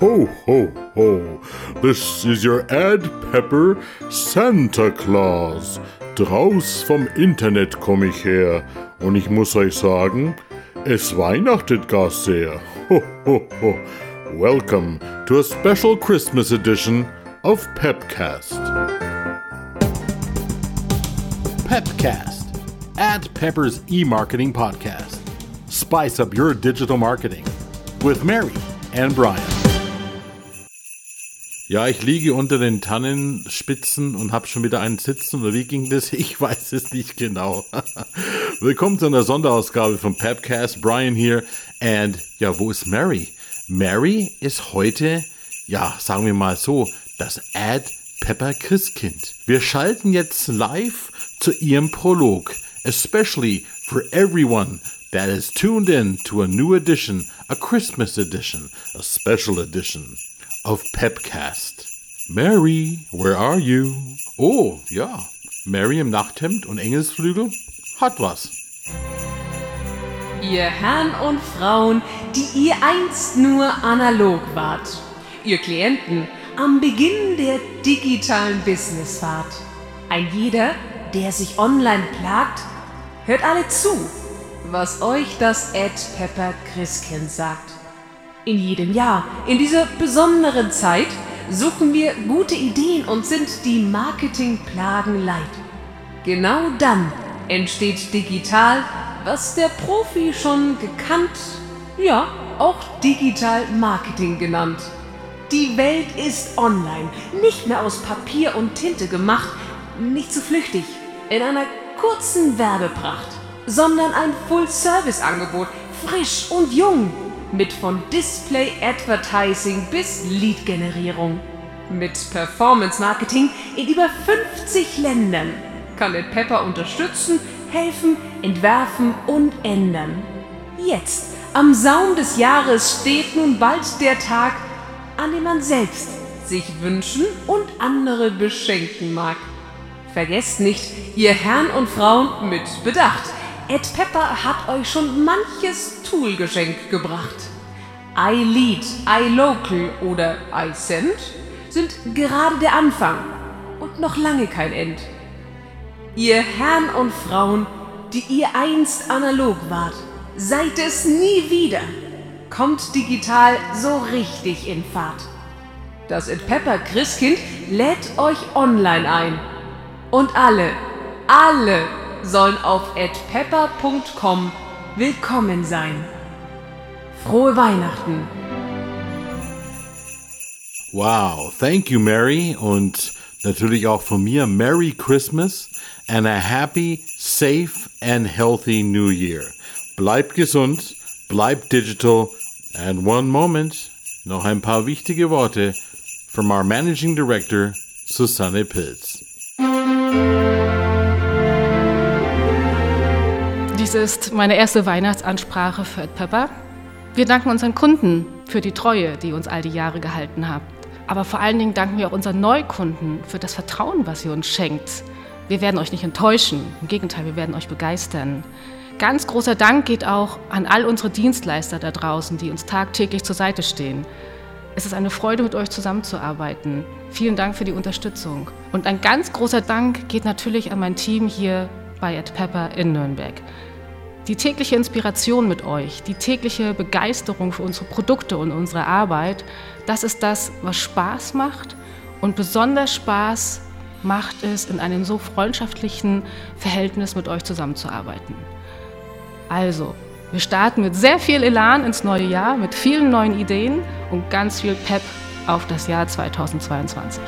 Ho, ho, ho. This is your Ad Pepper Santa Claus. Draus vom Internet komme ich her. Und ich muss euch sagen, es weihnachtet gar sehr. Ho, ho, ho. Welcome to a special Christmas edition of Pepcast. Pepcast, Ad Pepper's e-marketing podcast. Spice up your digital marketing with Mary and Brian. Ja, ich liege unter den Tannenspitzen und habe schon wieder einen Sitzen oder wie ging das? Ich weiß es nicht genau. Willkommen zu einer Sonderausgabe von Pepcast. Brian hier. Und ja, wo ist Mary? Mary ist heute, ja, sagen wir mal so, das Ad Pepper Christkind. Wir schalten jetzt live zu ihrem Prolog, especially for everyone that is tuned in to a new edition, a Christmas edition, a special edition of Pepcast. Mary, where are you? Oh, ja, Mary im Nachthemd und Engelsflügel hat was. Ihr Herren und Frauen, die ihr einst nur analog wart. Ihr Klienten am Beginn der digitalen Businessfahrt. Ein jeder, der sich online plagt, hört alle zu, was euch das Ed Pepper Christkind sagt. In jedem Jahr, in dieser besonderen Zeit, suchen wir gute Ideen und sind die Marketingplagen leid. Genau dann entsteht digital, was der Profi schon gekannt, ja, auch Digital Marketing genannt. Die Welt ist online, nicht mehr aus Papier und Tinte gemacht, nicht zu flüchtig, in einer kurzen Werbepracht, sondern ein Full-Service-Angebot, frisch und jung, mit von Display Advertising bis Lead-Generierung. Mit Performance Marketing in über 50 Ländern kann Ed Pepper unterstützen, helfen, entwerfen und ändern. Jetzt, am Saum des Jahres, steht nun bald der Tag, an dem man selbst sich wünschen und andere beschenken mag. Vergesst nicht, ihr Herren und Frauen mit Bedacht. Ed Pepper hat euch schon manches Toolgeschenk gebracht. iLead, iLocal oder iSend sind gerade der Anfang und noch lange kein End. Ihr Herren und Frauen, die ihr einst analog wart, seid es nie wieder. Kommt digital so richtig in Fahrt. Das Ed Pepper Christkind lädt euch online ein. Und alle, alle sollen auf adpepper.com willkommen sein. Frohe Weihnachten! Wow, thank you, Mary. Und natürlich auch von mir Merry Christmas and a happy, safe and healthy New Year. Bleibt gesund, bleibt digital. And one moment, noch ein paar wichtige Worte from our Managing Director, Susanne Pilz. Dies ist meine erste Weihnachtsansprache für Pepper. Wir danken unseren Kunden für die Treue, die ihr uns all die Jahre gehalten habt. Aber vor allen Dingen danken wir auch unseren Neukunden für das Vertrauen, was ihr uns schenkt. Wir werden euch nicht enttäuschen, im Gegenteil, wir werden euch begeistern. Ganz großer Dank geht auch an all unsere Dienstleister da draußen, die uns tagtäglich zur Seite stehen. Es ist eine Freude, mit euch zusammenzuarbeiten. Vielen Dank für die Unterstützung. Und ein ganz großer Dank geht natürlich an mein Team hier bei Ed Pepper in Nürnberg. Die tägliche Inspiration mit euch, die tägliche Begeisterung für unsere Produkte und unsere Arbeit, das ist das, was Spaß macht. Und besonders Spaß macht es, in einem so freundschaftlichen Verhältnis mit euch zusammenzuarbeiten. Also, wir starten mit sehr viel Elan ins neue Jahr, mit vielen neuen Ideen und ganz viel Pep auf das Jahr 2022.